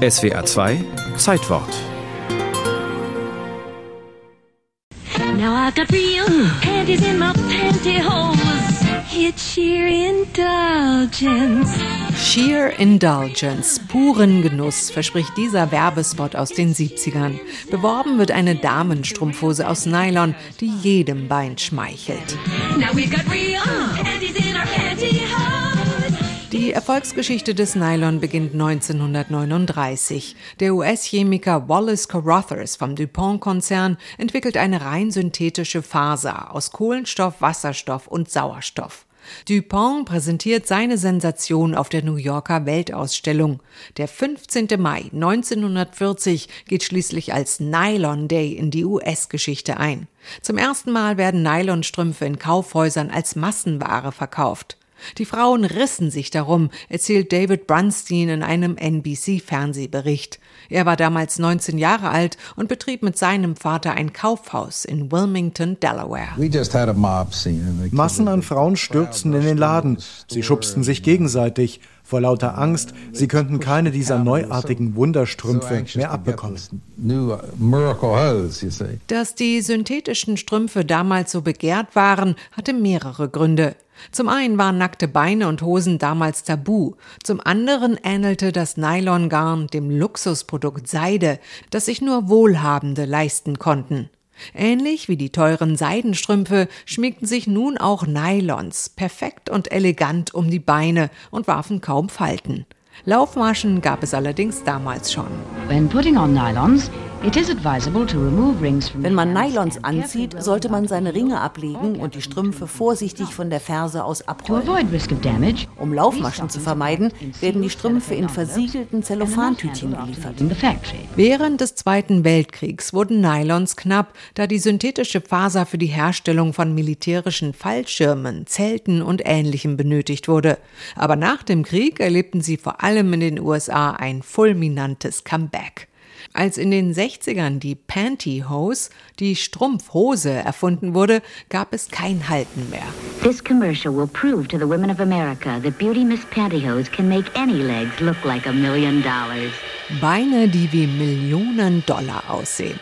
SWA 2 Zeitwort. Now I've got real panties in my pantyhose. It's sheer indulgence. Sheer Indulgence, puren Genuss, verspricht dieser Werbespot aus den 70ern. Beworben wird eine Damenstrumpfhose aus Nylon, die jedem Bein schmeichelt. Now we've got real panties in our pantyhose. Die Erfolgsgeschichte des Nylon beginnt 1939. Der US-Chemiker Wallace Carothers vom DuPont-Konzern entwickelt eine rein synthetische Faser aus Kohlenstoff, Wasserstoff und Sauerstoff. Dupont präsentiert seine Sensation auf der New Yorker Weltausstellung. Der 15. Mai 1940 geht schließlich als Nylon Day in die US-Geschichte ein. Zum ersten Mal werden Nylonstrümpfe in Kaufhäusern als Massenware verkauft. Die Frauen rissen sich darum, erzählt David Brunstein in einem NBC-Fernsehbericht. Er war damals 19 Jahre alt und betrieb mit seinem Vater ein Kaufhaus in Wilmington, Delaware. Massen an Frauen stürzten in den Laden. Sie schubsten sich gegenseitig vor lauter Angst, sie könnten keine dieser neuartigen Wunderstrümpfe mehr abbekommen. Dass die synthetischen Strümpfe damals so begehrt waren, hatte mehrere Gründe. Zum einen waren nackte Beine und Hosen damals tabu, zum anderen ähnelte das Nylongarn dem Luxusprodukt Seide, das sich nur Wohlhabende leisten konnten. Ähnlich wie die teuren Seidenstrümpfe schmiegten sich nun auch Nylons perfekt und elegant um die Beine und warfen kaum Falten. Laufmaschen gab es allerdings damals schon. When putting on nylons, wenn man Nylons anzieht, sollte man seine Ringe ablegen und die Strümpfe vorsichtig von der Ferse aus abrollen. Um Laufmaschen zu vermeiden, werden die Strümpfe in versiegelten Zellophantütchen geliefert. Während des Zweiten Weltkriegs wurden Nylons knapp, da die synthetische Faser für die Herstellung von militärischen Fallschirmen, Zelten und Ähnlichem benötigt wurde. Aber nach dem Krieg erlebten sie vor allem in den USA ein fulminantes Comeback. Als in den 60ern die Pantyhose, die Strumpfhose, erfunden wurde, gab es kein Halten mehr. This commercial will prove to the women of America that Beauty Miss Pantyhose can make any legs look like a million dollars. Beine, die wie Millionen Dollar aussehen.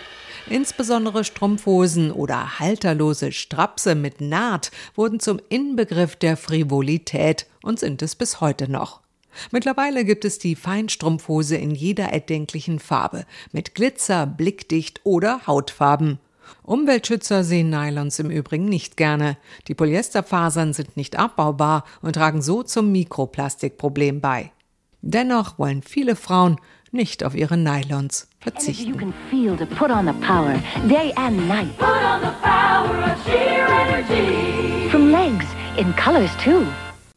Insbesondere Strumpfhosen oder halterlose Strapse mit Naht wurden zum Inbegriff der Frivolität und sind es bis heute noch. Mittlerweile gibt es die Feinstrumpfhose in jeder erdenklichen Farbe, mit Glitzer, blickdicht oder Hautfarben. Umweltschützer sehen Nylons im Übrigen nicht gerne. Die Polyesterfasern sind nicht abbaubar und tragen so zum Mikroplastikproblem bei. Dennoch wollen viele Frauen nicht auf ihre Nylons verzichten. From